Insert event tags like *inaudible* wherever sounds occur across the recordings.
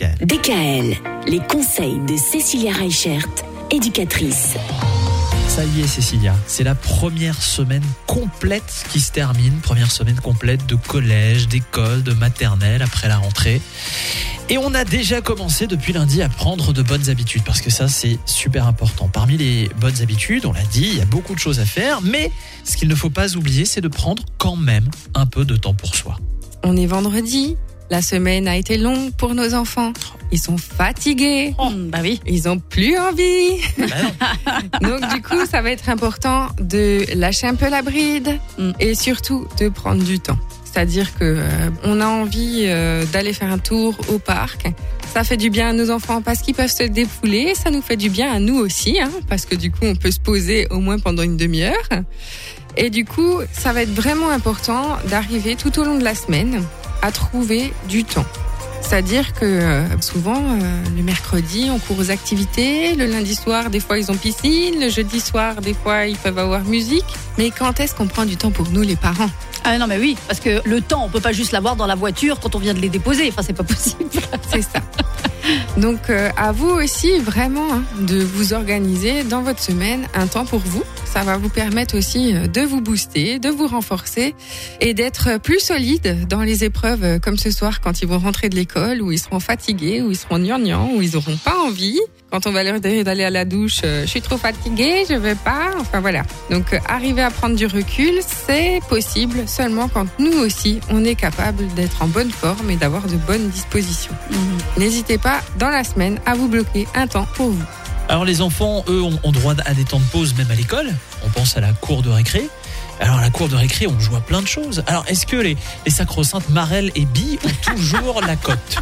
DKL. DKL, les conseils de Cécilia Reichert, éducatrice. Ça y est, Cécilia, c'est la première semaine complète qui se termine. Première semaine complète de collège, d'école, de maternelle après la rentrée. Et on a déjà commencé depuis lundi à prendre de bonnes habitudes parce que ça, c'est super important. Parmi les bonnes habitudes, on l'a dit, il y a beaucoup de choses à faire, mais ce qu'il ne faut pas oublier, c'est de prendre quand même un peu de temps pour soi. On est vendredi, la semaine a été longue pour nos enfants. Ils sont fatigués. bah oui. Ils ont plus envie. Bah. *laughs* Donc du coup, ça va être important de lâcher un peu la bride Mm. et surtout de prendre du temps. C'est-à-dire que euh, on a envie euh, d'aller faire un tour au parc. Ça fait du bien à nos enfants parce qu'ils peuvent se défouler. Ça nous fait du bien à nous aussi, hein, parce que du coup, on peut se poser au moins pendant une demi-heure. Et du coup, ça va être vraiment important d'arriver tout au long de la semaine à trouver du temps. C'est-à-dire que euh, souvent, euh, le mercredi, on court aux activités. Le lundi soir, des fois, ils ont piscine. Le jeudi soir, des fois, ils peuvent avoir musique. Mais quand est-ce qu'on prend du temps pour nous, les parents? Ah non mais oui, parce que le temps, on peut pas juste l'avoir dans la voiture quand on vient de les déposer. Enfin, c'est pas *laughs* possible. C'est ça. Donc, euh, à vous aussi, vraiment, hein, de vous organiser dans votre semaine un temps pour vous. Ça va vous permettre aussi euh, de vous booster, de vous renforcer et d'être plus solide dans les épreuves euh, comme ce soir quand ils vont rentrer de l'école, où ils seront fatigués, où ils seront gnangnans, où ils auront pas envie. Quand on va leur dire d'aller à la douche, euh, je suis trop fatiguée, je vais pas. Enfin voilà. Donc, euh, arriver à prendre du recul, c'est possible seulement quand nous aussi, on est capable d'être en bonne forme et d'avoir de bonnes dispositions. N'hésitez pas, dans la semaine, à vous bloquer un temps pour vous. Alors les enfants, eux, ont, ont droit à des temps de pause même à l'école. On pense à la cour de récré. Alors à la cour de récré, on joue à plein de choses. Alors est-ce que les, les sacro-saintes Marelle et Bi ont toujours la cote? *laughs*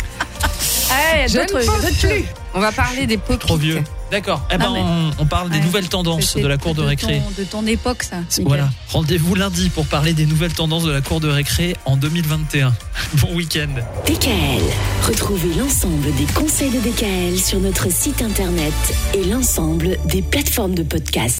Eh, Je d'autres- ne pense plus. On va parler des pots Trop vieux. D'accord. Eh ben, Ah, mais- on, on parle des Ouais. nouvelles tendances de la cour de récré. ton- de ton époque, ça. Voilà. Rendez-vous lundi pour parler des nouvelles tendances de la cour de récré en 2021. *laughs* Bon week-end. DKL, retrouvez l'ensemble des conseils de DKL sur notre site internet et l'ensemble des plateformes de podcast.